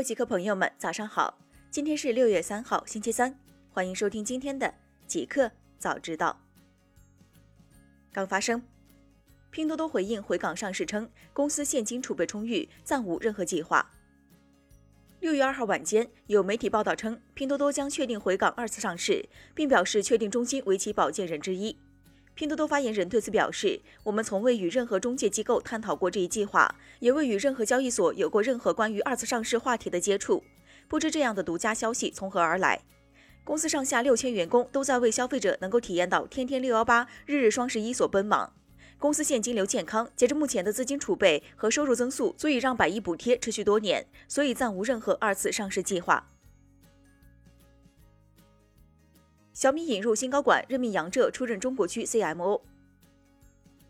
位极客朋友们，早上好！今天是六月三号，星期三，欢迎收听今天的极客早知道。刚发生，拼多多回应回港上市称，公司现金储备充裕，暂无任何计划。六月二号晚间，有媒体报道称，拼多多将确定回港二次上市，并表示确定中心为其保荐人之一。拼多多发言人对此表示：“我们从未与任何中介机构探讨过这一计划，也未与任何交易所有过任何关于二次上市话题的接触。不知这样的独家消息从何而来。”公司上下六千员工都在为消费者能够体验到天天六幺八、日日双十一所奔忙。公司现金流健康，截至目前的资金储备和收入增速足以让百亿补贴持续多年，所以暂无任何二次上市计划。小米引入新高管，任命杨浙出任中国区 CMO。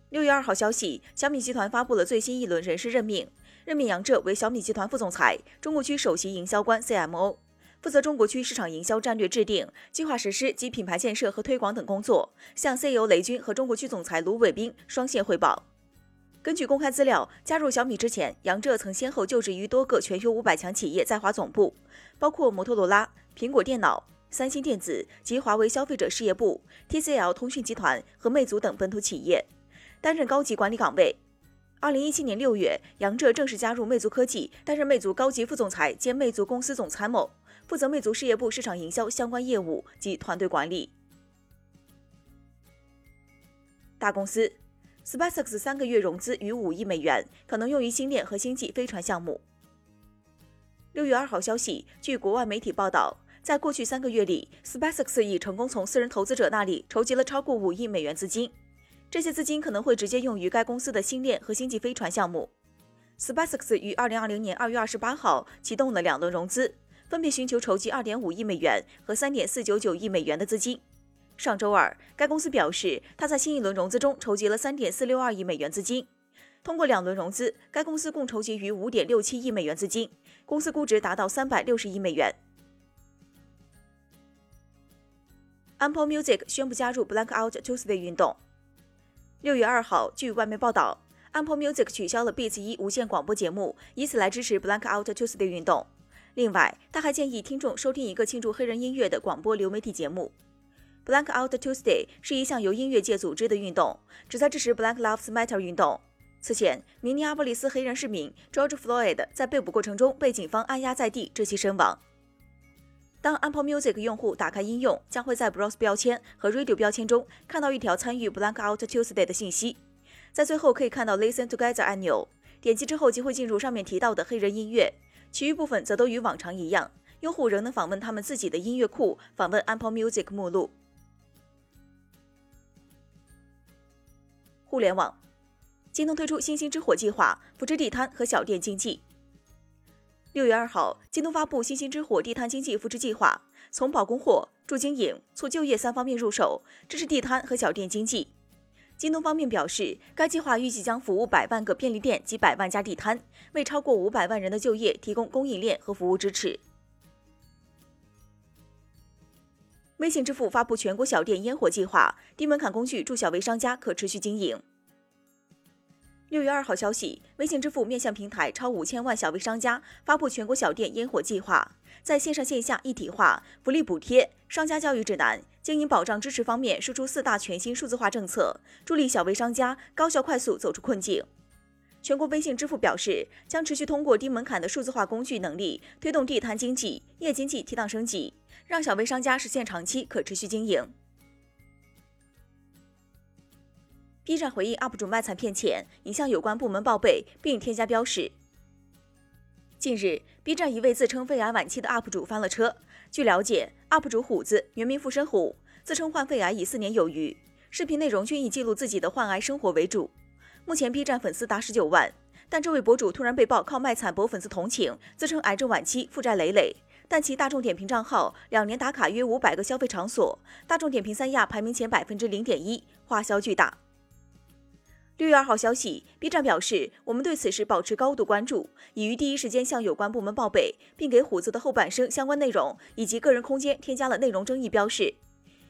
六月二号消息，小米集团发布了最新一轮人事任命，任命杨浙为小米集团副总裁、中国区首席营销官 CMO，负责中国区市场营销战略制定、计划实施及品牌建设和推广等工作，向 CEO 雷军和中国区总裁卢伟斌双线汇报。根据公开资料，加入小米之前，杨浙曾先后就职于多个全球五百强企业在华总部，包括摩托罗拉、苹果电脑。三星电子及华为消费者事业部、TCL 通讯集团和魅族等本土企业担任高级管理岗位。二零一七年六月，杨哲正式加入魅族科技，担任魅族高级副总裁兼魅族公司总参谋，负责魅族事业部市场营销相关业务及团队管理。大公司，SpaceX 三个月融资逾五亿美元，可能用于星链和星际飞船项目。六月二号消息，据国外媒体报道。在过去三个月里，SpaceX 已成功从私人投资者那里筹集了超过五亿美元资金，这些资金可能会直接用于该公司的星链和星际飞船项目。SpaceX 于二零二零年二月二十八号启动了两轮融资，分别寻求筹集二点五亿美元和三点四九九亿美元的资金。上周二，该公司表示，它在新一轮融资中筹集了三点四六二亿美元资金。通过两轮融资，该公司共筹集逾五点六七亿美元资金，公司估值达到三百六十亿美元。Apple Music 宣布加入 Blackout Tuesday 运动。六月二号，据外媒报道，Apple Music 取消了 Beats 一无线广播节目，以此来支持 Blackout Tuesday 运动。另外，他还建议听众收听一个庆祝黑人音乐的广播流媒体节目。Blackout Tuesday 是一项由音乐界组织的运动，旨在支持 Black Lives Matter 运动。此前，明尼阿波利斯黑人市民 George Floyd 在被捕过程中被警方按压在地，窒息身亡。当 Apple Music 用户打开应用，将会在 Browse 标签和 Radio 标签中看到一条参与 Blackout Tuesday 的信息。在最后可以看到 Listen Together 按钮，点击之后即会进入上面提到的黑人音乐。其余部分则都与往常一样，用户仍能访问他们自己的音乐库，访问 Apple Music 目录。互联网，京东推出星星之火计划，扶持地摊和小店经济。六月二号，京东发布“星星之火”地摊经济扶持计划，从保供货、助经营、促就业三方面入手，支持地摊和小店经济。京东方面表示，该计划预计将服务百万个便利店及百万家地摊，为超过五百万人的就业提供供应链和服务支持。微信支付发布全国小店烟火计划，低门槛工具助小微商家可持续经营。六月二号消息，微信支付面向平台超五千万小微商家发布全国小店烟火计划，在线上线下一体化、福利补贴、商家教育指南、经营保障支持方面输出四大全新数字化政策，助力小微商家高效快速走出困境。全国微信支付表示，将持续通过低门槛的数字化工具能力，推动地摊经济、夜经济提档升级，让小微商家实现长期可持续经营。B 站回应 UP 主卖惨骗钱，已向有关部门报备并添加标识。近日，B 站一位自称肺癌晚期的 UP 主翻了车。据了解，UP 主虎子原名附身虎，自称患肺癌已四年有余，视频内容均以记录自己的患癌生活为主。目前 B 站粉丝达十九万，但这位博主突然被曝靠卖惨博粉丝同情，自称癌症晚期，负债累累。但其大众点评账号两年打卡约五百个消费场所，大众点评三亚排名前百分之零点一，花销巨大。六月二号消息，B 站表示，我们对此事保持高度关注，已于第一时间向有关部门报备，并给虎子的后半生相关内容以及个人空间添加了内容争议标识。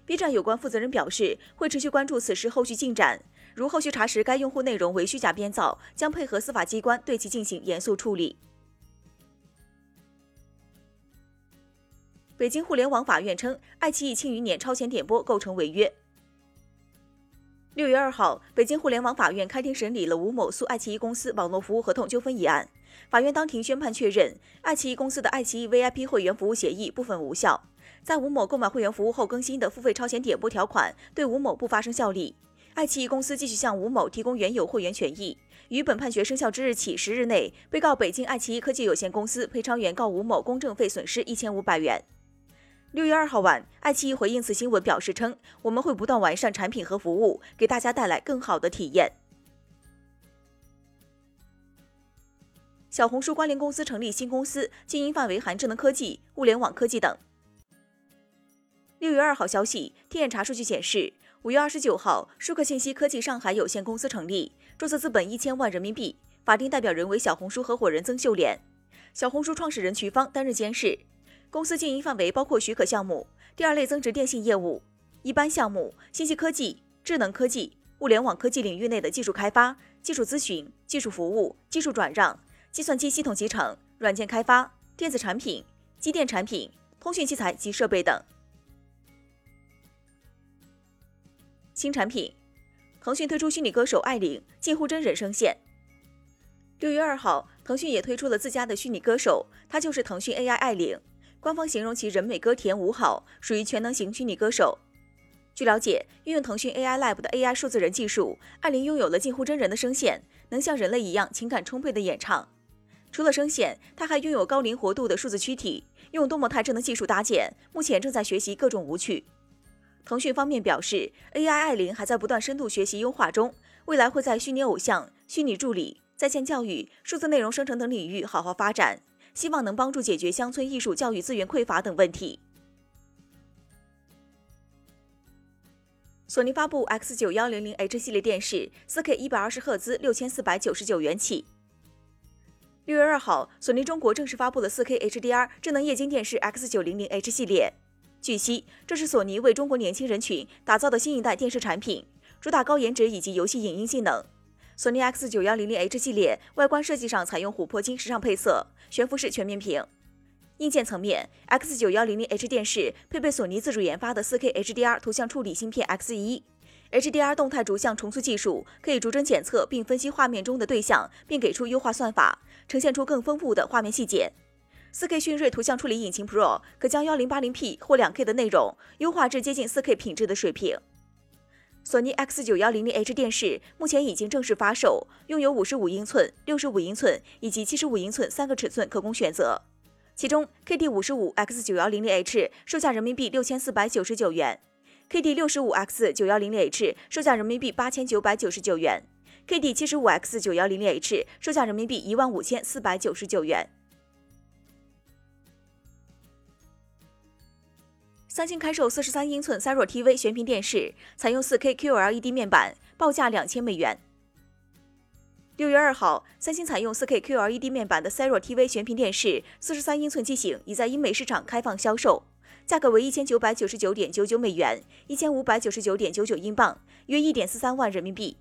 B 站有关负责人表示，会持续关注此事后续进展，如后续查实该用户内容为虚假编造，将配合司法机关对其进行严肃处理。北京互联网法院称，爱奇艺《庆余年》超前点播构成违约。六月二号，北京互联网法院开庭审理了吴某诉爱奇艺公司网络服务合同纠纷一案。法院当庭宣判确认，爱奇艺公司的爱奇艺 VIP 会员服务协议部分无效，在吴某购买会员服务后更新的付费超前点播条款对吴某不发生效力。爱奇艺公司继续向吴某提供原有会员权益。于本判决生效之日起十日内，被告北京爱奇艺科技有限公司赔偿原告吴某公证费损失一千五百元。六月二号晚，爱奇艺回应此新闻表示称：“我们会不断完善产品和服务，给大家带来更好的体验。”小红书关联公司成立新公司，经营范围含智能科技、物联网科技等。六月二号消息，天眼查数据显示，五月二十九号，舒克信息科技上海有限公司成立，注册资本一千万人民币，法定代表人为小红书合伙人曾秀莲，小红书创始人瞿芳担任监事。公司经营范围包括许可项目、第二类增值电信业务、一般项目、信息科技、智能科技、物联网科技领域内的技术开发、技术咨询、技术服务、技术转让、计算机系统集成、软件开发、电子产品、机电产品、通讯器材及设备等。新产品，腾讯推出虚拟歌手艾琳近乎真人声线。六月二号，腾讯也推出了自家的虚拟歌手，它就是腾讯 AI 艾琳。官方形容其人美歌甜舞好，属于全能型虚拟歌手。据了解，运用腾讯 AI Lab 的 AI 数字人技术，艾琳拥有了近乎真人的声线，能像人类一样情感充沛的演唱。除了声线，她还拥有高灵活度的数字躯体，用多模态智能技术搭建，目前正在学习各种舞曲。腾讯方面表示，AI 艾琳还在不断深度学习优化中，未来会在虚拟偶像、虚拟助理、在线教育、数字内容生成等领域好好发展。希望能帮助解决乡村艺术教育资源匮乏等问题。索尼发布 X 九幺零零 H 系列电视，四 K 一百二十赫兹，六千四百九十九元起。六月二号，索尼中国正式发布了四 K HDR 智能液晶电视 X 九零零 H 系列。据悉，这是索尼为中国年轻人群打造的新一代电视产品，主打高颜值以及游戏影音性能。索尼 X 九幺零零 H 系列外观设计上采用琥珀金时尚配色，悬浮式全面屏。硬件层面，X 九幺零零 H 电视配备索尼自主研发的 4K HDR 图像处理芯片 X 一，HDR 动态逐像重塑技术可以逐帧检测并分析画面中的对象，并给出优化算法，呈现出更丰富的画面细节。4K 迅锐图像处理引擎 Pro 可将 1080P 或 2K 的内容优化至接近 4K 品质的水平。索尼 X 九幺零零 H 电视目前已经正式发售，拥有五十五英寸、六十五英寸以及七十五英寸三个尺寸可供选择。其中，KD 五十五 X 九幺零零 H 售价人民币六千四百九十九元，KD 六十五 X 九幺零零 H 售价人民币八千九百九十九元，KD 七十五 X 九幺零零 H 售价人民币一万五千四百九十九元。三星开售四十三英寸 Siro TV 悬屏电视，采用四 K QLED 面板，报价两千美元。六月二号，三星采用四 K QLED 面板的 Siro TV 悬屏电视，四十三英寸机型已在英美市场开放销售，价格为一千九百九十九点九九美元，一千五百九十九点九九英镑，约一点四三万人民币。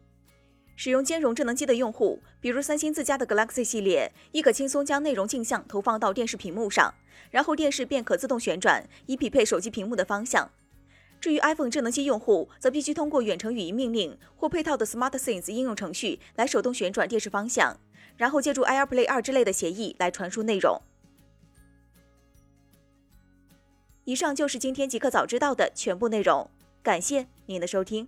使用兼容智能机的用户，比如三星自家的 Galaxy 系列，亦可轻松将内容镜像投放到电视屏幕上，然后电视便可自动旋转，以匹配手机屏幕的方向。至于 iPhone 智能机用户，则必须通过远程语音命令或配套的 SmartThings 应用程序来手动旋转电视方向，然后借助 AirPlay 二之类的协议来传输内容。以上就是今天极客早知道的全部内容，感谢您的收听。